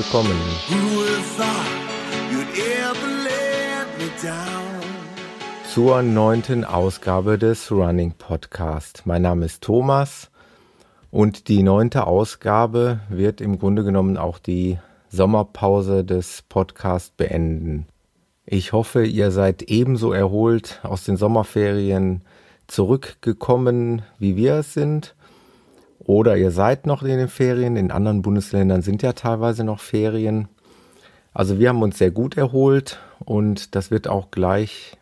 willkommen. Zur neunten Ausgabe des Running Podcast. Mein Name ist Thomas und die neunte Ausgabe wird im Grunde genommen auch die Sommerpause des Podcasts beenden. Ich hoffe, ihr seid ebenso erholt aus den Sommerferien zurückgekommen, wie wir es sind oder ihr seid noch in den Ferien. In anderen Bundesländern sind ja teilweise noch Ferien. Also wir haben uns sehr gut erholt und das wird auch gleich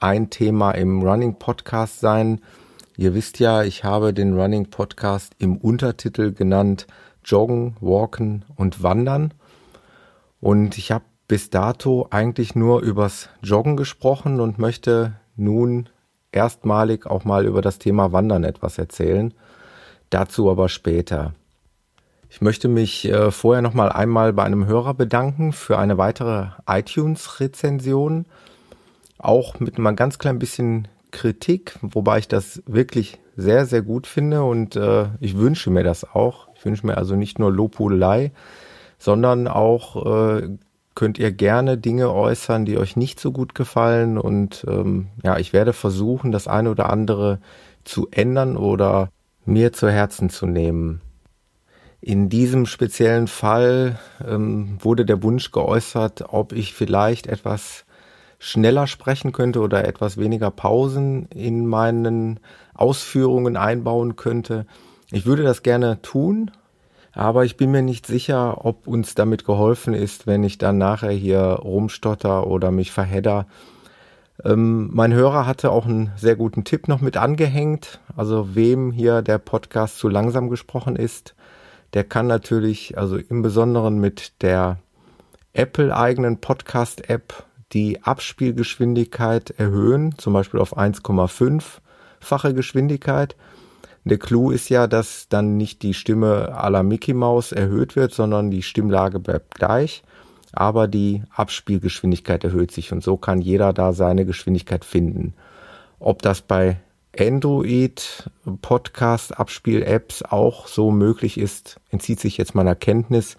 ein Thema im Running Podcast sein. Ihr wisst ja, ich habe den Running Podcast im Untertitel genannt Joggen, Walken und Wandern. Und ich habe bis dato eigentlich nur übers Joggen gesprochen und möchte nun erstmalig auch mal über das Thema Wandern etwas erzählen. Dazu aber später. Ich möchte mich äh, vorher noch mal einmal bei einem Hörer bedanken für eine weitere iTunes-Rezension. Auch mit einem ganz klein bisschen Kritik, wobei ich das wirklich sehr, sehr gut finde und äh, ich wünsche mir das auch. Ich wünsche mir also nicht nur Lobhudelei, sondern auch äh, könnt ihr gerne Dinge äußern, die euch nicht so gut gefallen und ähm, ja, ich werde versuchen, das eine oder andere zu ändern oder mir zu Herzen zu nehmen. In diesem speziellen Fall ähm, wurde der Wunsch geäußert, ob ich vielleicht etwas schneller sprechen könnte oder etwas weniger Pausen in meinen Ausführungen einbauen könnte. Ich würde das gerne tun, aber ich bin mir nicht sicher, ob uns damit geholfen ist, wenn ich dann nachher hier rumstotter oder mich verhedder. Ähm, mein Hörer hatte auch einen sehr guten Tipp noch mit angehängt. Also wem hier der Podcast zu langsam gesprochen ist, der kann natürlich, also im Besonderen mit der Apple-eigenen Podcast-App die Abspielgeschwindigkeit erhöhen, zum Beispiel auf 1,5-fache Geschwindigkeit. Der Clou ist ja, dass dann nicht die Stimme à la Mickey Mouse erhöht wird, sondern die Stimmlage bleibt gleich aber die Abspielgeschwindigkeit erhöht sich und so kann jeder da seine Geschwindigkeit finden. Ob das bei Android Podcast Abspiel Apps auch so möglich ist, entzieht sich jetzt meiner Kenntnis,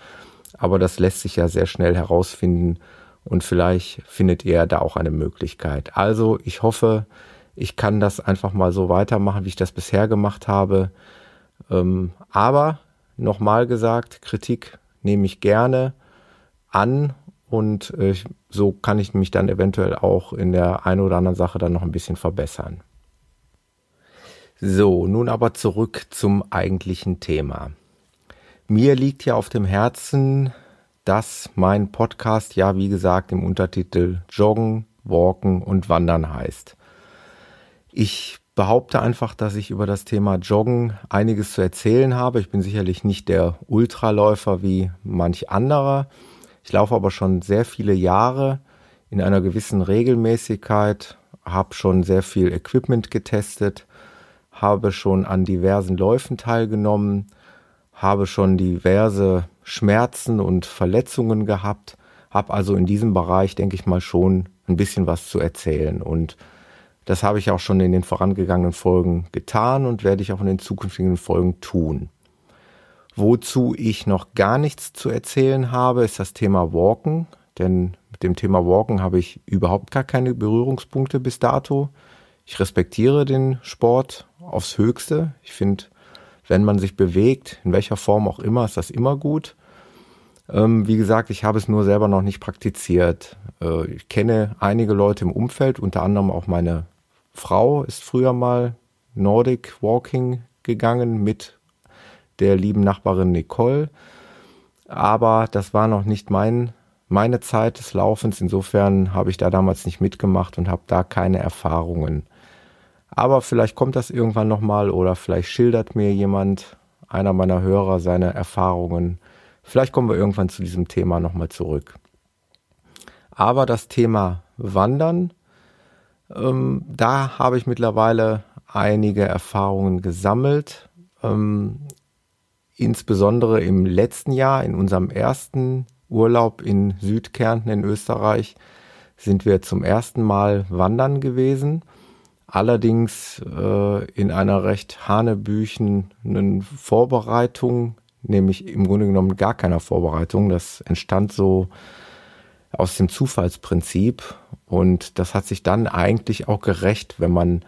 aber das lässt sich ja sehr schnell herausfinden und vielleicht findet ihr da auch eine Möglichkeit. Also ich hoffe, ich kann das einfach mal so weitermachen, wie ich das bisher gemacht habe. Ähm, aber nochmal gesagt, Kritik nehme ich gerne an und äh, so kann ich mich dann eventuell auch in der einen oder anderen Sache dann noch ein bisschen verbessern. So, nun aber zurück zum eigentlichen Thema. Mir liegt ja auf dem Herzen, dass mein Podcast ja, wie gesagt, im Untertitel Joggen, Walken und Wandern heißt. Ich behaupte einfach, dass ich über das Thema Joggen einiges zu erzählen habe. Ich bin sicherlich nicht der Ultraläufer wie manch anderer. Ich laufe aber schon sehr viele Jahre in einer gewissen Regelmäßigkeit, habe schon sehr viel Equipment getestet, habe schon an diversen Läufen teilgenommen, habe schon diverse Schmerzen und Verletzungen gehabt, habe also in diesem Bereich, denke ich mal, schon ein bisschen was zu erzählen. Und das habe ich auch schon in den vorangegangenen Folgen getan und werde ich auch in den zukünftigen Folgen tun. Wozu ich noch gar nichts zu erzählen habe, ist das Thema Walken. Denn mit dem Thema Walken habe ich überhaupt gar keine Berührungspunkte bis dato. Ich respektiere den Sport aufs Höchste. Ich finde, wenn man sich bewegt, in welcher Form auch immer, ist das immer gut. Ähm, wie gesagt, ich habe es nur selber noch nicht praktiziert. Äh, ich kenne einige Leute im Umfeld, unter anderem auch meine Frau ist früher mal Nordic Walking gegangen mit der lieben Nachbarin Nicole. Aber das war noch nicht mein, meine Zeit des Laufens. Insofern habe ich da damals nicht mitgemacht und habe da keine Erfahrungen. Aber vielleicht kommt das irgendwann nochmal oder vielleicht schildert mir jemand, einer meiner Hörer, seine Erfahrungen. Vielleicht kommen wir irgendwann zu diesem Thema nochmal zurück. Aber das Thema Wandern, ähm, da habe ich mittlerweile einige Erfahrungen gesammelt. Ähm, insbesondere im letzten Jahr, in unserem ersten Urlaub in Südkärnten in Österreich, sind wir zum ersten Mal wandern gewesen. Allerdings äh, in einer recht hanebüchenen Vorbereitung, nämlich im Grunde genommen gar keiner Vorbereitung. Das entstand so aus dem Zufallsprinzip und das hat sich dann eigentlich auch gerecht, wenn man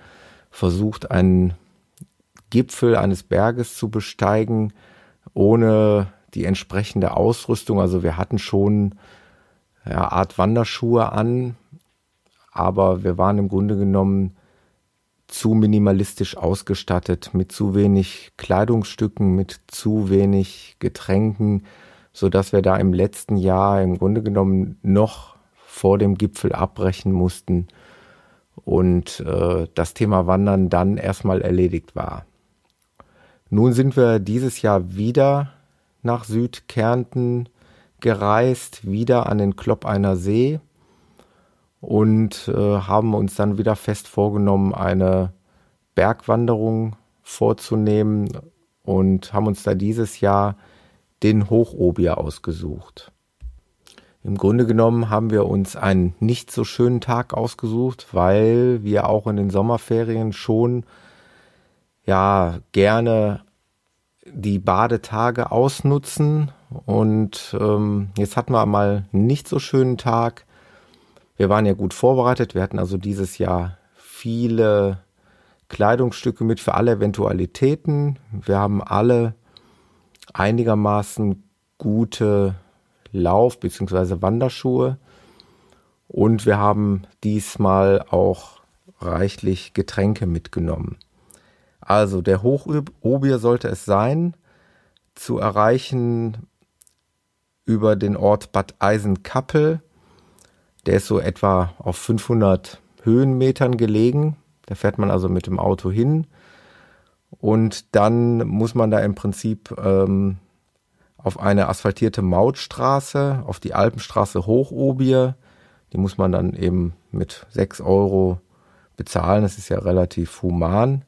versucht, einen Gipfel eines Berges zu besteigen, ohne die entsprechende Ausrüstung. Also wir hatten schon ja, Art Wanderschuhe an, aber wir waren im Grunde genommen zu minimalistisch ausgestattet, mit zu wenig Kleidungsstücken, mit zu wenig Getränken, so dass wir da im letzten Jahr im Grunde genommen noch vor dem Gipfel abbrechen mussten und äh, das Thema Wandern dann erstmal erledigt war. Nun sind wir dieses Jahr wieder nach Südkärnten gereist, wieder an den Kloppeiner See und äh, haben uns dann wieder fest vorgenommen, eine Bergwanderung vorzunehmen und haben uns da dieses Jahr den Hochobier ausgesucht. Im Grunde genommen haben wir uns einen nicht so schönen Tag ausgesucht, weil wir auch in den Sommerferien schon ja gerne die Badetage ausnutzen und ähm, jetzt hatten wir mal nicht so schönen Tag. Wir waren ja gut vorbereitet. Wir hatten also dieses Jahr viele Kleidungsstücke mit für alle Eventualitäten. Wir haben alle einigermaßen gute Lauf- bzw. Wanderschuhe. Und wir haben diesmal auch reichlich Getränke mitgenommen. Also der Hochobier sollte es sein, zu erreichen über den Ort Bad Eisenkappel. Der ist so etwa auf 500 Höhenmetern gelegen. Da fährt man also mit dem Auto hin. Und dann muss man da im Prinzip ähm, auf eine asphaltierte Mautstraße, auf die Alpenstraße Hochobier. Die muss man dann eben mit 6 Euro bezahlen. Das ist ja relativ human.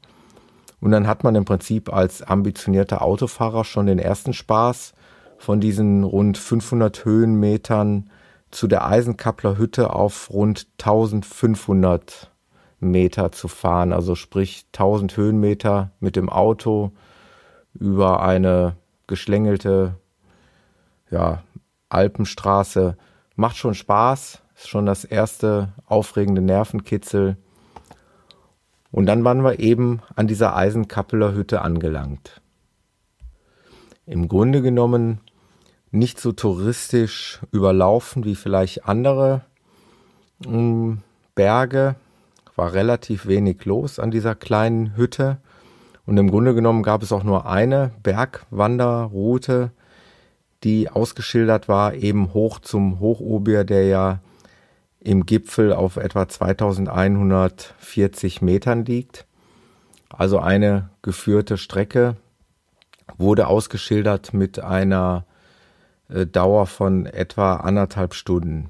Und dann hat man im Prinzip als ambitionierter Autofahrer schon den ersten Spaß von diesen rund 500 Höhenmetern zu der Eisenkappler Hütte auf rund 1500 Meter zu fahren. Also sprich 1000 Höhenmeter mit dem Auto über eine geschlängelte ja, Alpenstraße. Macht schon Spaß, ist schon das erste aufregende Nervenkitzel. Und dann waren wir eben an dieser Eisenkappeler Hütte angelangt. Im Grunde genommen nicht so touristisch überlaufen wie vielleicht andere mm, Berge. War relativ wenig los an dieser kleinen Hütte. Und im Grunde genommen gab es auch nur eine Bergwanderroute, die ausgeschildert war, eben hoch zum Hochobier, der ja im Gipfel auf etwa 2140 Metern liegt. Also eine geführte Strecke wurde ausgeschildert mit einer äh, Dauer von etwa anderthalb Stunden.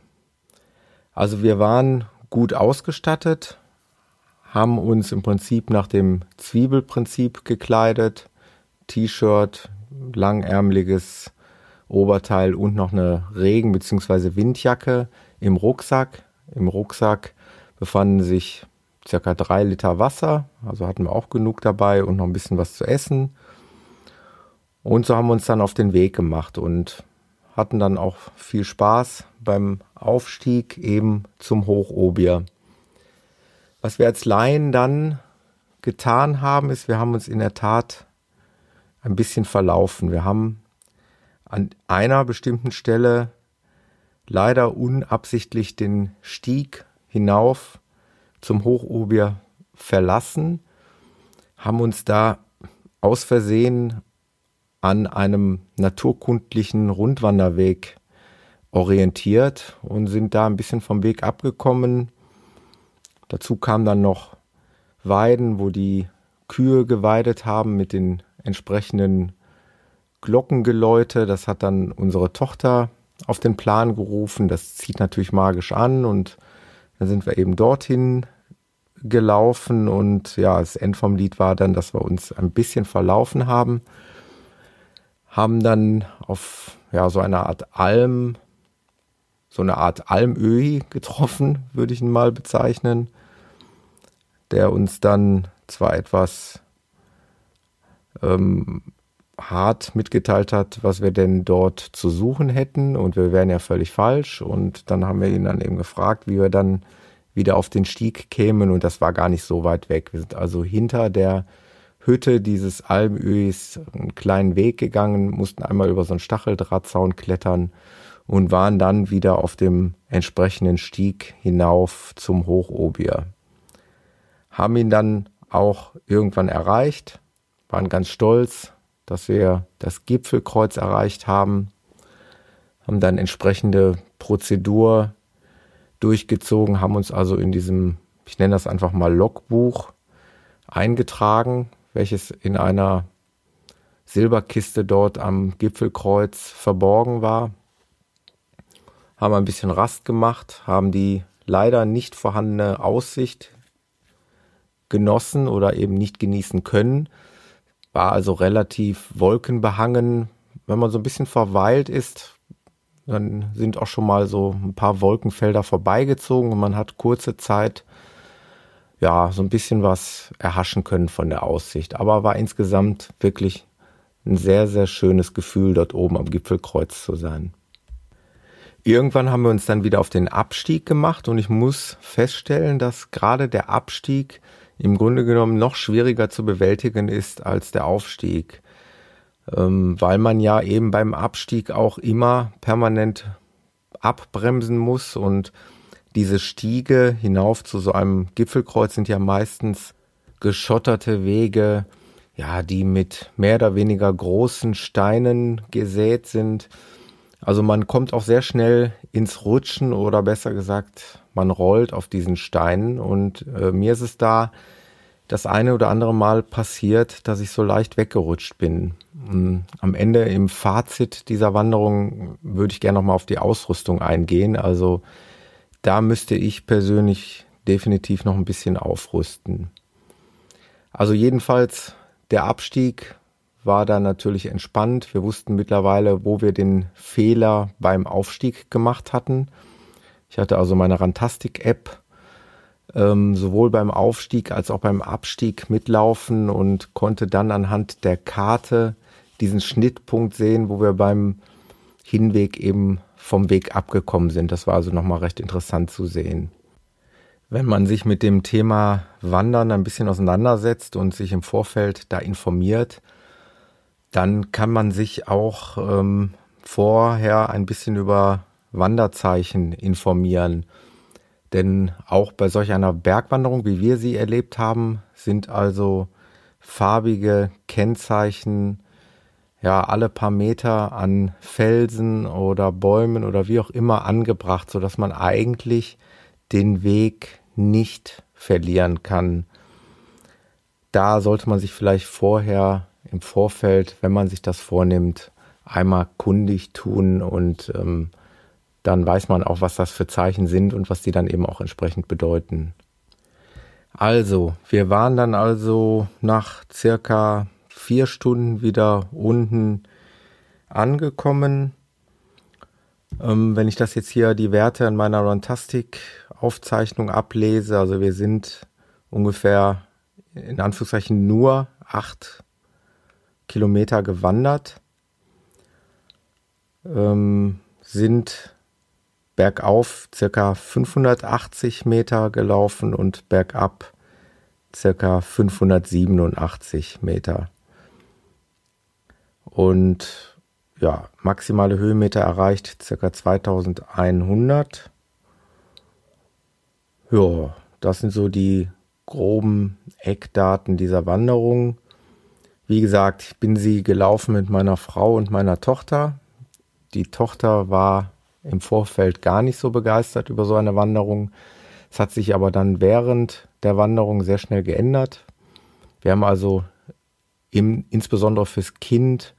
Also wir waren gut ausgestattet, haben uns im Prinzip nach dem Zwiebelprinzip gekleidet, T-Shirt, langärmeliges Oberteil und noch eine Regen- bzw. Windjacke im Rucksack. Im Rucksack befanden sich circa drei Liter Wasser, also hatten wir auch genug dabei und noch ein bisschen was zu essen. Und so haben wir uns dann auf den Weg gemacht und hatten dann auch viel Spaß beim Aufstieg eben zum Hochobier. Was wir als Laien dann getan haben, ist, wir haben uns in der Tat ein bisschen verlaufen. Wir haben an einer bestimmten Stelle leider unabsichtlich den Stieg hinauf zum Hochobier verlassen, haben uns da aus Versehen an einem naturkundlichen Rundwanderweg orientiert und sind da ein bisschen vom Weg abgekommen. Dazu kamen dann noch Weiden, wo die Kühe geweidet haben mit den entsprechenden Glockengeläute. Das hat dann unsere Tochter auf den Plan gerufen. Das zieht natürlich magisch an und dann sind wir eben dorthin gelaufen und ja, das End vom Lied war dann, dass wir uns ein bisschen verlaufen haben, haben dann auf ja so eine Art Alm, so eine Art Almöhi getroffen, würde ich ihn mal bezeichnen, der uns dann zwar etwas ähm, hart mitgeteilt hat, was wir denn dort zu suchen hätten und wir wären ja völlig falsch und dann haben wir ihn dann eben gefragt, wie wir dann wieder auf den Stieg kämen und das war gar nicht so weit weg. Wir sind also hinter der Hütte dieses Almöis einen kleinen Weg gegangen, mussten einmal über so einen Stacheldrahtzaun klettern und waren dann wieder auf dem entsprechenden Stieg hinauf zum Hochobier. Haben ihn dann auch irgendwann erreicht, waren ganz stolz, dass wir das Gipfelkreuz erreicht haben, haben dann entsprechende Prozedur durchgezogen, haben uns also in diesem, ich nenne das einfach mal Logbuch eingetragen, welches in einer Silberkiste dort am Gipfelkreuz verborgen war. Haben ein bisschen Rast gemacht, haben die leider nicht vorhandene Aussicht genossen oder eben nicht genießen können. War also relativ wolkenbehangen. Wenn man so ein bisschen verweilt ist, dann sind auch schon mal so ein paar Wolkenfelder vorbeigezogen und man hat kurze Zeit ja so ein bisschen was erhaschen können von der Aussicht. Aber war insgesamt wirklich ein sehr, sehr schönes Gefühl, dort oben am Gipfelkreuz zu sein. Irgendwann haben wir uns dann wieder auf den Abstieg gemacht und ich muss feststellen, dass gerade der Abstieg im Grunde genommen noch schwieriger zu bewältigen ist als der Aufstieg ähm, weil man ja eben beim Abstieg auch immer permanent abbremsen muss und diese Stiege hinauf zu so einem Gipfelkreuz sind ja meistens geschotterte Wege, ja, die mit mehr oder weniger großen Steinen gesät sind. Also man kommt auch sehr schnell ins Rutschen oder besser gesagt, man rollt auf diesen Steinen und äh, mir ist es da das eine oder andere Mal passiert, dass ich so leicht weggerutscht bin. Mm, am Ende im Fazit dieser Wanderung würde ich gerne nochmal auf die Ausrüstung eingehen. Also da müsste ich persönlich definitiv noch ein bisschen aufrüsten. Also jedenfalls der Abstieg war da natürlich entspannt. Wir wussten mittlerweile, wo wir den Fehler beim Aufstieg gemacht hatten. Ich hatte also meine Rantastic-App ähm, sowohl beim Aufstieg als auch beim Abstieg mitlaufen und konnte dann anhand der Karte diesen Schnittpunkt sehen, wo wir beim Hinweg eben vom Weg abgekommen sind. Das war also nochmal recht interessant zu sehen. Wenn man sich mit dem Thema Wandern ein bisschen auseinandersetzt und sich im Vorfeld da informiert, dann kann man sich auch ähm, vorher ein bisschen über Wanderzeichen informieren. Denn auch bei solch einer Bergwanderung, wie wir sie erlebt haben, sind also farbige Kennzeichen ja alle paar Meter an Felsen oder Bäumen oder wie auch immer angebracht, so dass man eigentlich den Weg nicht verlieren kann. Da sollte man sich vielleicht vorher im Vorfeld, wenn man sich das vornimmt, einmal kundig tun und ähm, dann weiß man auch, was das für Zeichen sind und was die dann eben auch entsprechend bedeuten. Also, wir waren dann also nach circa vier Stunden wieder unten angekommen. Ähm, wenn ich das jetzt hier die Werte in meiner Runtastic-Aufzeichnung ablese, also wir sind ungefähr in Anführungszeichen nur acht Kilometer gewandert, ähm, sind bergauf circa 580 Meter gelaufen und bergab circa 587 Meter. Und ja, maximale Höhenmeter erreicht circa 2100. Ja, das sind so die groben Eckdaten dieser Wanderung. Wie gesagt, ich bin sie gelaufen mit meiner Frau und meiner Tochter. Die Tochter war im Vorfeld gar nicht so begeistert über so eine Wanderung. Es hat sich aber dann während der Wanderung sehr schnell geändert. Wir haben also im, insbesondere fürs Kind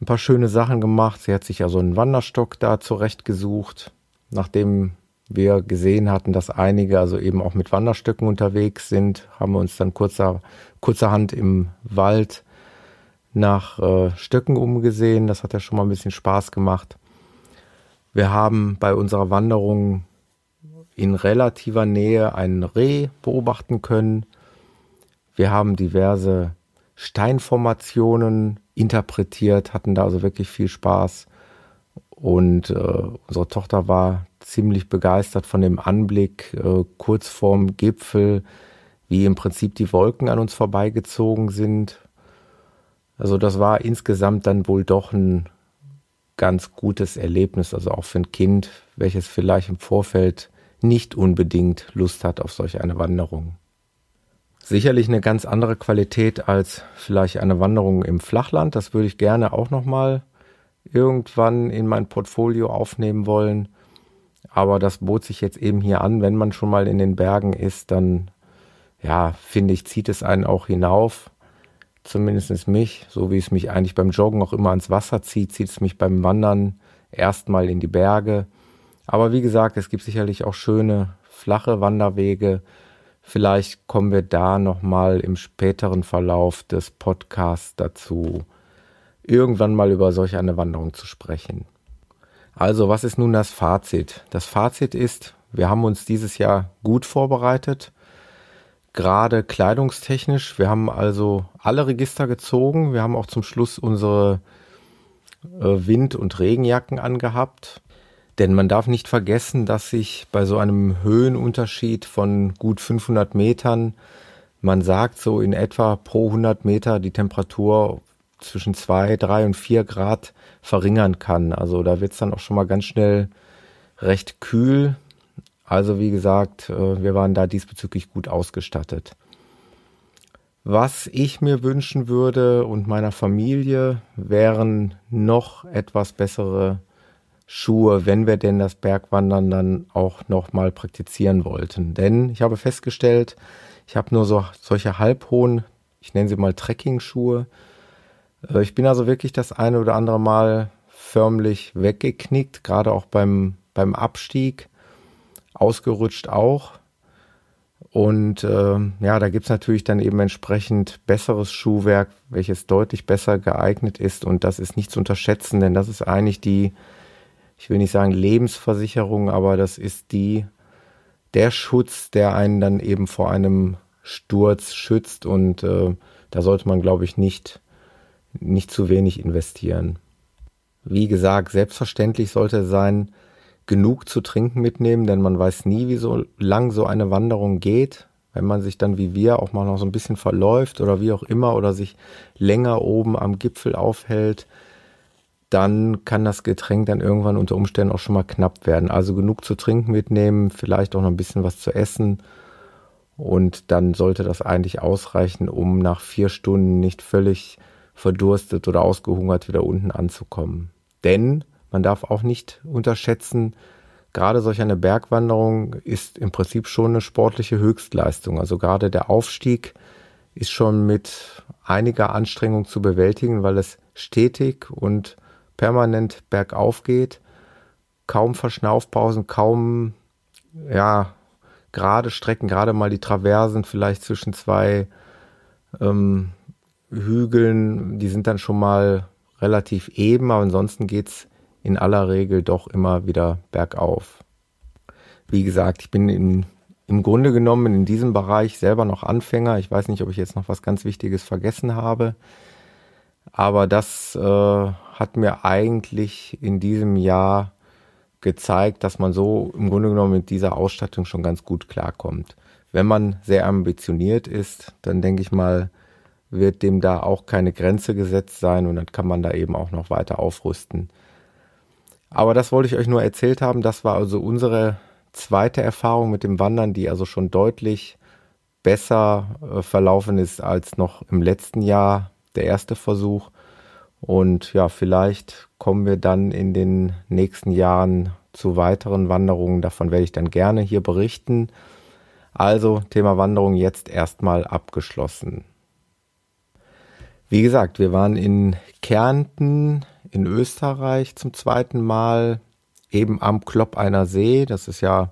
ein paar schöne Sachen gemacht. Sie hat sich ja so einen Wanderstock da zurechtgesucht, nachdem wir gesehen hatten, dass einige also eben auch mit Wanderstöcken unterwegs sind, haben wir uns dann kurzer, kurzerhand im Wald nach äh, Stöcken umgesehen. Das hat ja schon mal ein bisschen Spaß gemacht. Wir haben bei unserer Wanderung in relativer Nähe einen Reh beobachten können. Wir haben diverse Steinformationen interpretiert, hatten da also wirklich viel Spaß. Und äh, unsere Tochter war ziemlich begeistert von dem Anblick äh, kurz vorm Gipfel, wie im Prinzip die Wolken an uns vorbeigezogen sind. Also das war insgesamt dann wohl doch ein ganz gutes Erlebnis, also auch für ein Kind, welches vielleicht im Vorfeld nicht unbedingt Lust hat auf solch eine Wanderung. Sicherlich eine ganz andere Qualität als vielleicht eine Wanderung im Flachland. Das würde ich gerne auch nochmal irgendwann in mein Portfolio aufnehmen wollen. Aber das bot sich jetzt eben hier an, wenn man schon mal in den Bergen ist, dann ja, finde ich, zieht es einen auch hinauf. Zumindest mich, so wie es mich eigentlich beim Joggen auch immer ans Wasser zieht, zieht es mich beim Wandern erstmal in die Berge. Aber wie gesagt, es gibt sicherlich auch schöne flache Wanderwege. Vielleicht kommen wir da nochmal im späteren Verlauf des Podcasts dazu, irgendwann mal über solch eine Wanderung zu sprechen. Also, was ist nun das Fazit? Das Fazit ist, wir haben uns dieses Jahr gut vorbereitet, gerade kleidungstechnisch. Wir haben also alle Register gezogen. Wir haben auch zum Schluss unsere äh, Wind- und Regenjacken angehabt. Denn man darf nicht vergessen, dass sich bei so einem Höhenunterschied von gut 500 Metern, man sagt so in etwa pro 100 Meter die Temperatur zwischen 2, 3 und 4 Grad verringern kann. Also da wird es dann auch schon mal ganz schnell recht kühl. Also wie gesagt, äh, wir waren da diesbezüglich gut ausgestattet. Was ich mir wünschen würde und meiner Familie wären noch etwas bessere Schuhe, wenn wir denn das Bergwandern dann auch nochmal praktizieren wollten. Denn ich habe festgestellt, ich habe nur so solche halbhohen, ich nenne sie mal Trekking-Schuhe. Äh, ich bin also wirklich das eine oder andere Mal förmlich weggeknickt, gerade auch beim, beim Abstieg, ausgerutscht auch. Und äh, ja, da gibt's natürlich dann eben entsprechend besseres Schuhwerk, welches deutlich besser geeignet ist. Und das ist nicht zu unterschätzen, denn das ist eigentlich die ich will nicht sagen Lebensversicherung, aber das ist die, der Schutz, der einen dann eben vor einem Sturz schützt und äh, da sollte man, glaube ich, nicht, nicht zu wenig investieren. Wie gesagt, selbstverständlich sollte es sein, genug zu trinken mitnehmen, denn man weiß nie, wie so lang so eine Wanderung geht. Wenn man sich dann wie wir auch mal noch so ein bisschen verläuft oder wie auch immer oder sich länger oben am Gipfel aufhält, dann kann das Getränk dann irgendwann unter Umständen auch schon mal knapp werden. Also genug zu trinken mitnehmen, vielleicht auch noch ein bisschen was zu essen. Und dann sollte das eigentlich ausreichen, um nach vier Stunden nicht völlig verdurstet oder ausgehungert wieder unten anzukommen. Denn man darf auch nicht unterschätzen, gerade solch eine Bergwanderung ist im Prinzip schon eine sportliche Höchstleistung. Also gerade der Aufstieg ist schon mit einiger Anstrengung zu bewältigen, weil es stetig und permanent bergauf geht, kaum Verschnaufpausen, kaum ja gerade Strecken, gerade mal die Traversen vielleicht zwischen zwei ähm, Hügeln, die sind dann schon mal relativ eben, aber ansonsten geht's in aller Regel doch immer wieder bergauf. Wie gesagt, ich bin in, im Grunde genommen in diesem Bereich selber noch Anfänger. Ich weiß nicht, ob ich jetzt noch was ganz Wichtiges vergessen habe. Aber das äh, hat mir eigentlich in diesem Jahr gezeigt, dass man so im Grunde genommen mit dieser Ausstattung schon ganz gut klarkommt. Wenn man sehr ambitioniert ist, dann denke ich mal, wird dem da auch keine Grenze gesetzt sein und dann kann man da eben auch noch weiter aufrüsten. Aber das wollte ich euch nur erzählt haben. Das war also unsere zweite Erfahrung mit dem Wandern, die also schon deutlich besser äh, verlaufen ist als noch im letzten Jahr der erste Versuch. Und ja, vielleicht kommen wir dann in den nächsten Jahren zu weiteren Wanderungen. Davon werde ich dann gerne hier berichten. Also Thema Wanderung jetzt erstmal abgeschlossen. Wie gesagt, wir waren in Kärnten in Österreich zum zweiten Mal, eben am Klopp einer See. Das ist ja,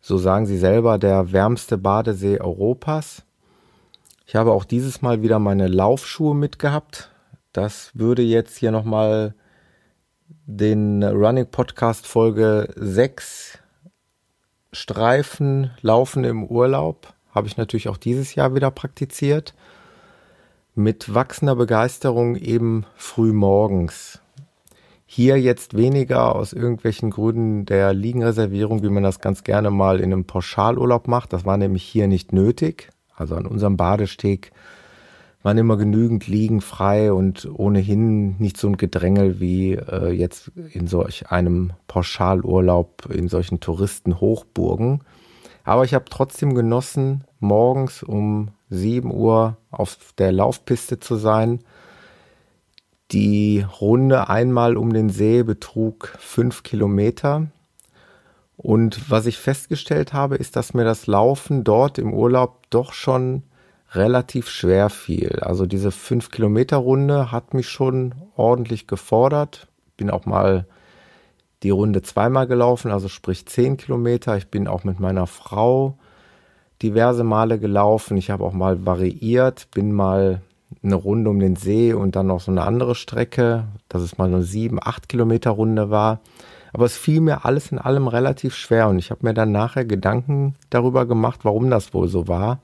so sagen sie selber, der wärmste Badesee Europas. Ich habe auch dieses Mal wieder meine Laufschuhe mitgehabt. Das würde jetzt hier nochmal den Running Podcast Folge 6 Streifen Laufen im Urlaub. Habe ich natürlich auch dieses Jahr wieder praktiziert. Mit wachsender Begeisterung eben früh morgens. Hier jetzt weniger aus irgendwelchen Gründen der Liegenreservierung, wie man das ganz gerne mal in einem Pauschalurlaub macht. Das war nämlich hier nicht nötig. Also an unserem Badesteg waren immer genügend Liegen frei und ohnehin nicht so ein Gedrängel wie äh, jetzt in solch einem Pauschalurlaub in solchen Touristenhochburgen. Aber ich habe trotzdem genossen, morgens um 7 Uhr auf der Laufpiste zu sein. Die Runde einmal um den See betrug fünf Kilometer. Und was ich festgestellt habe, ist, dass mir das Laufen dort im Urlaub doch schon relativ schwer fiel. Also diese 5 Kilometer Runde hat mich schon ordentlich gefordert. Bin auch mal die Runde zweimal gelaufen, also sprich 10 Kilometer. Ich bin auch mit meiner Frau diverse Male gelaufen. Ich habe auch mal variiert, bin mal eine Runde um den See und dann noch so eine andere Strecke, dass es mal eine 7, 8 Kilometer Runde war. Aber es fiel mir alles in allem relativ schwer und ich habe mir dann nachher Gedanken darüber gemacht, warum das wohl so war.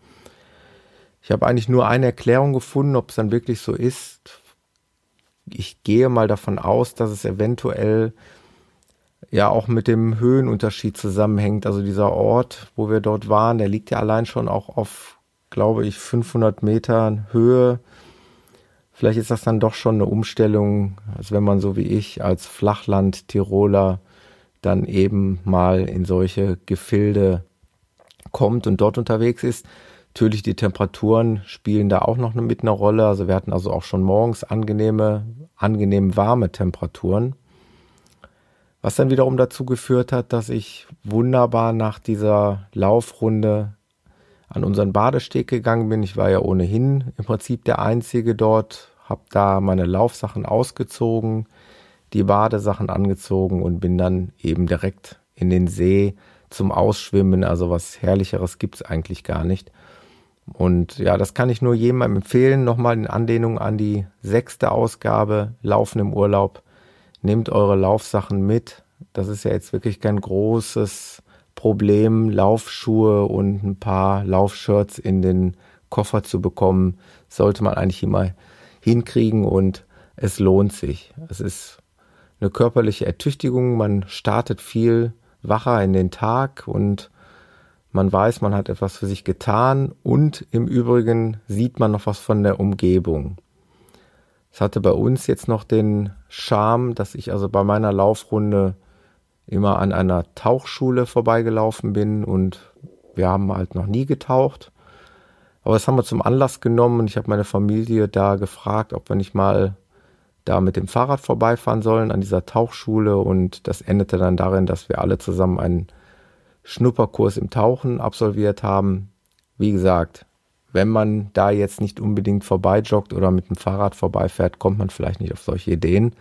Ich habe eigentlich nur eine Erklärung gefunden, ob es dann wirklich so ist. Ich gehe mal davon aus, dass es eventuell ja auch mit dem Höhenunterschied zusammenhängt. Also dieser Ort, wo wir dort waren, der liegt ja allein schon auch auf, glaube ich, 500 Metern Höhe. Vielleicht ist das dann doch schon eine Umstellung, als wenn man so wie ich als Flachland-Tiroler dann eben mal in solche Gefilde kommt und dort unterwegs ist. Natürlich die Temperaturen spielen da auch noch mit einer Rolle. Also wir hatten also auch schon morgens angenehme, angenehm warme Temperaturen. Was dann wiederum dazu geführt hat, dass ich wunderbar nach dieser Laufrunde an unseren Badesteg gegangen bin. Ich war ja ohnehin im Prinzip der Einzige dort, habe da meine Laufsachen ausgezogen, die Badesachen angezogen und bin dann eben direkt in den See zum Ausschwimmen. Also was Herrlicheres gibt's eigentlich gar nicht. Und ja, das kann ich nur jedem empfehlen. Nochmal in Anlehnung an die sechste Ausgabe Laufen im Urlaub. Nehmt eure Laufsachen mit. Das ist ja jetzt wirklich kein großes Problem, Laufschuhe und ein paar Laufshirts in den Koffer zu bekommen. Sollte man eigentlich immer hinkriegen und es lohnt sich. Es ist eine körperliche Ertüchtigung. Man startet viel wacher in den Tag und man weiß, man hat etwas für sich getan und im Übrigen sieht man noch was von der Umgebung. Es hatte bei uns jetzt noch den Charme, dass ich also bei meiner Laufrunde immer an einer Tauchschule vorbeigelaufen bin und wir haben halt noch nie getaucht. Aber das haben wir zum Anlass genommen und ich habe meine Familie da gefragt, ob wir nicht mal da mit dem Fahrrad vorbeifahren sollen an dieser Tauchschule und das endete dann darin, dass wir alle zusammen einen Schnupperkurs im Tauchen absolviert haben. Wie gesagt, wenn man da jetzt nicht unbedingt vorbeijoggt oder mit dem Fahrrad vorbeifährt, kommt man vielleicht nicht auf solche Ideen.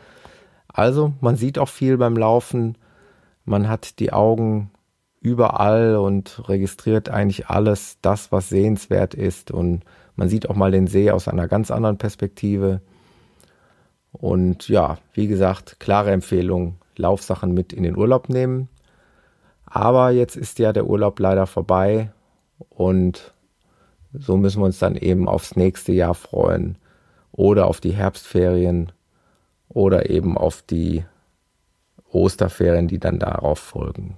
Also, man sieht auch viel beim Laufen. Man hat die Augen überall und registriert eigentlich alles, das, was sehenswert ist. Und man sieht auch mal den See aus einer ganz anderen Perspektive. Und ja, wie gesagt, klare Empfehlung, Laufsachen mit in den Urlaub nehmen. Aber jetzt ist ja der Urlaub leider vorbei und so müssen wir uns dann eben aufs nächste Jahr freuen oder auf die Herbstferien oder eben auf die Osterferien, die dann darauf folgen.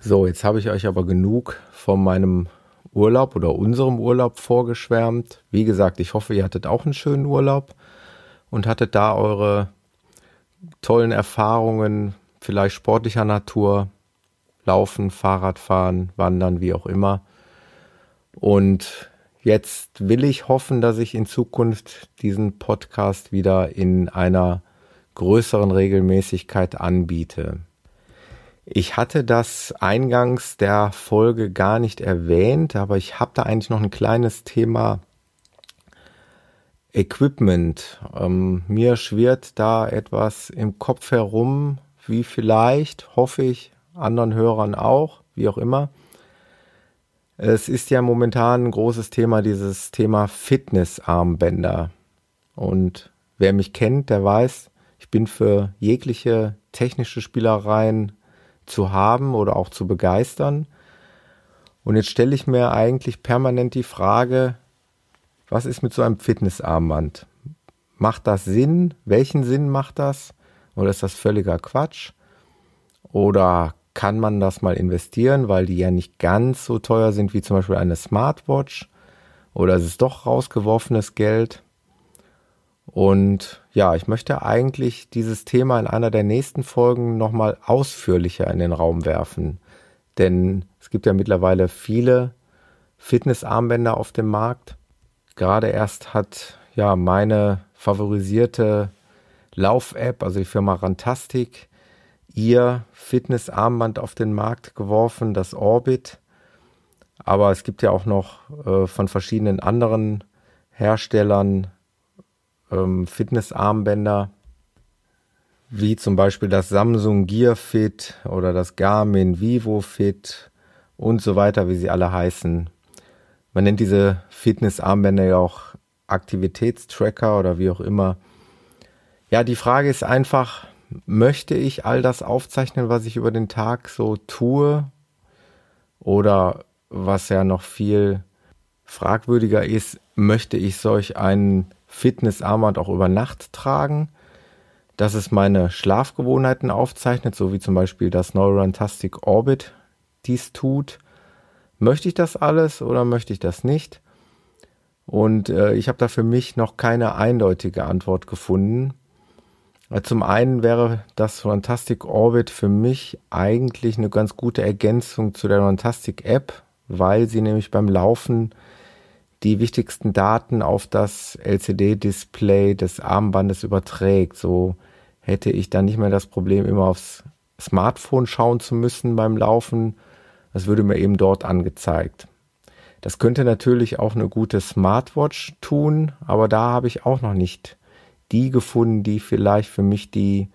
So, jetzt habe ich euch aber genug von meinem Urlaub oder unserem Urlaub vorgeschwärmt. Wie gesagt, ich hoffe, ihr hattet auch einen schönen Urlaub und hattet da eure tollen Erfahrungen, vielleicht sportlicher Natur, Laufen, Fahrradfahren, Wandern, wie auch immer. Und jetzt will ich hoffen, dass ich in Zukunft diesen Podcast wieder in einer größeren Regelmäßigkeit anbiete. Ich hatte das eingangs der Folge gar nicht erwähnt, aber ich habe da eigentlich noch ein kleines Thema Equipment. Ähm, mir schwirrt da etwas im Kopf herum, wie vielleicht, hoffe ich, anderen Hörern auch, wie auch immer. Es ist ja momentan ein großes Thema, dieses Thema Fitnessarmbänder. Und wer mich kennt, der weiß, ich bin für jegliche technische Spielereien zu haben oder auch zu begeistern. Und jetzt stelle ich mir eigentlich permanent die Frage, was ist mit so einem Fitnessarmband? Macht das Sinn? Welchen Sinn macht das? Oder ist das völliger Quatsch? Oder kann man das mal investieren, weil die ja nicht ganz so teuer sind wie zum Beispiel eine Smartwatch? Oder ist es doch rausgeworfenes Geld? Und ja, ich möchte eigentlich dieses Thema in einer der nächsten Folgen nochmal ausführlicher in den Raum werfen. Denn es gibt ja mittlerweile viele Fitnessarmbänder auf dem Markt. Gerade erst hat ja meine favorisierte Lauf-App, also die Firma Rantastic, ihr Fitnessarmband auf den Markt geworfen, das Orbit. Aber es gibt ja auch noch äh, von verschiedenen anderen Herstellern ähm, Fitnessarmbänder, wie zum Beispiel das Samsung Gear Fit oder das Garmin Vivo Fit und so weiter, wie sie alle heißen. Man nennt diese Fitnessarmbänder ja auch Aktivitätstracker oder wie auch immer. Ja, die Frage ist einfach, möchte ich all das aufzeichnen, was ich über den Tag so tue? Oder was ja noch viel fragwürdiger ist, möchte ich solch einen Fitnessarmband auch über Nacht tragen? dass es meine Schlafgewohnheiten aufzeichnet, so wie zum Beispiel das Neurorantastic Orbit dies tut. Möchte ich das alles oder möchte ich das nicht? Und äh, ich habe da für mich noch keine eindeutige Antwort gefunden. Zum einen wäre das Fantastic Orbit für mich eigentlich eine ganz gute Ergänzung zu der Fantastic App, weil sie nämlich beim Laufen die wichtigsten Daten auf das LCD-Display des Armbandes überträgt. So hätte ich dann nicht mehr das Problem, immer aufs Smartphone schauen zu müssen beim Laufen. Das würde mir eben dort angezeigt. Das könnte natürlich auch eine gute Smartwatch tun, aber da habe ich auch noch nicht die gefunden, die vielleicht für mich die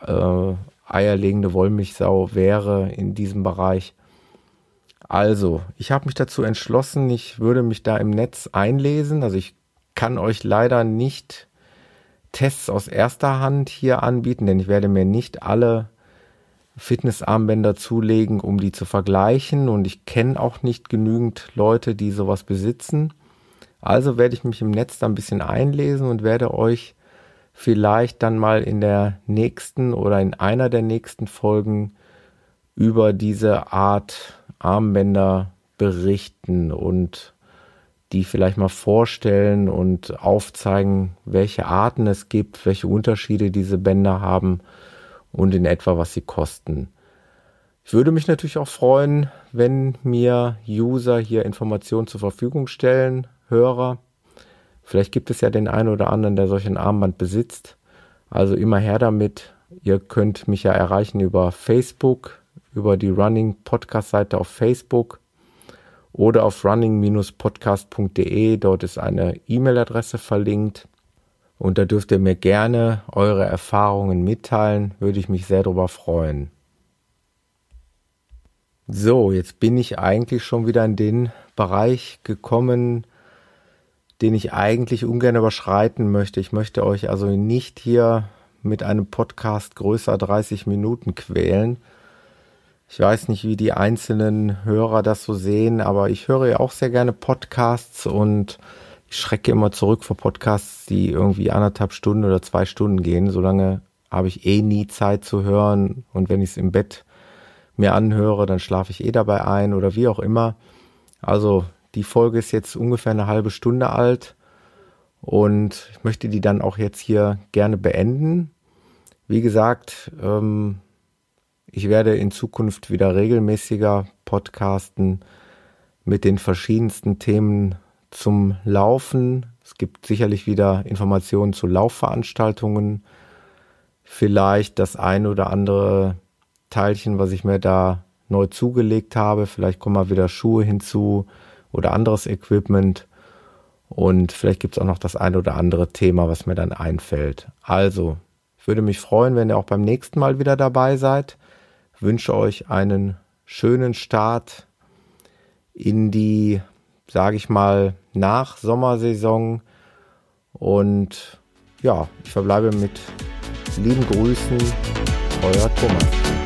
äh, eierlegende Wollmilchsau wäre in diesem Bereich. Also, ich habe mich dazu entschlossen, ich würde mich da im Netz einlesen. Also ich kann euch leider nicht Tests aus erster Hand hier anbieten, denn ich werde mir nicht alle Fitnessarmbänder zulegen, um die zu vergleichen. Und ich kenne auch nicht genügend Leute, die sowas besitzen. Also werde ich mich im Netz da ein bisschen einlesen und werde euch vielleicht dann mal in der nächsten oder in einer der nächsten Folgen über diese Art Armbänder berichten und die vielleicht mal vorstellen und aufzeigen, welche Arten es gibt, welche Unterschiede diese Bänder haben und in etwa, was sie kosten. Ich würde mich natürlich auch freuen, wenn mir User hier Informationen zur Verfügung stellen, Hörer. Vielleicht gibt es ja den einen oder anderen, der solch ein Armband besitzt. Also immer her damit. Ihr könnt mich ja erreichen über Facebook, über die Running Podcast Seite auf Facebook oder auf running-podcast.de. Dort ist eine E-Mail-Adresse verlinkt. Und da dürft ihr mir gerne eure Erfahrungen mitteilen. Würde ich mich sehr darüber freuen. So, jetzt bin ich eigentlich schon wieder in den Bereich gekommen, den ich eigentlich ungern überschreiten möchte. Ich möchte euch also nicht hier mit einem Podcast größer 30 Minuten quälen, ich weiß nicht, wie die einzelnen Hörer das so sehen, aber ich höre ja auch sehr gerne Podcasts und ich schrecke immer zurück vor Podcasts, die irgendwie anderthalb Stunden oder zwei Stunden gehen. Solange habe ich eh nie Zeit zu hören und wenn ich es im Bett mir anhöre, dann schlafe ich eh dabei ein oder wie auch immer. Also die Folge ist jetzt ungefähr eine halbe Stunde alt und ich möchte die dann auch jetzt hier gerne beenden. Wie gesagt, ähm, ich werde in Zukunft wieder regelmäßiger podcasten mit den verschiedensten Themen zum Laufen. Es gibt sicherlich wieder Informationen zu Laufveranstaltungen. Vielleicht das ein oder andere Teilchen, was ich mir da neu zugelegt habe. Vielleicht kommen mal wieder Schuhe hinzu oder anderes Equipment. Und vielleicht gibt es auch noch das ein oder andere Thema, was mir dann einfällt. Also, ich würde mich freuen, wenn ihr auch beim nächsten Mal wieder dabei seid. Ich wünsche euch einen schönen Start in die, sage ich mal, Nach-Sommersaison. Und ja, ich verbleibe mit lieben Grüßen, euer Thomas.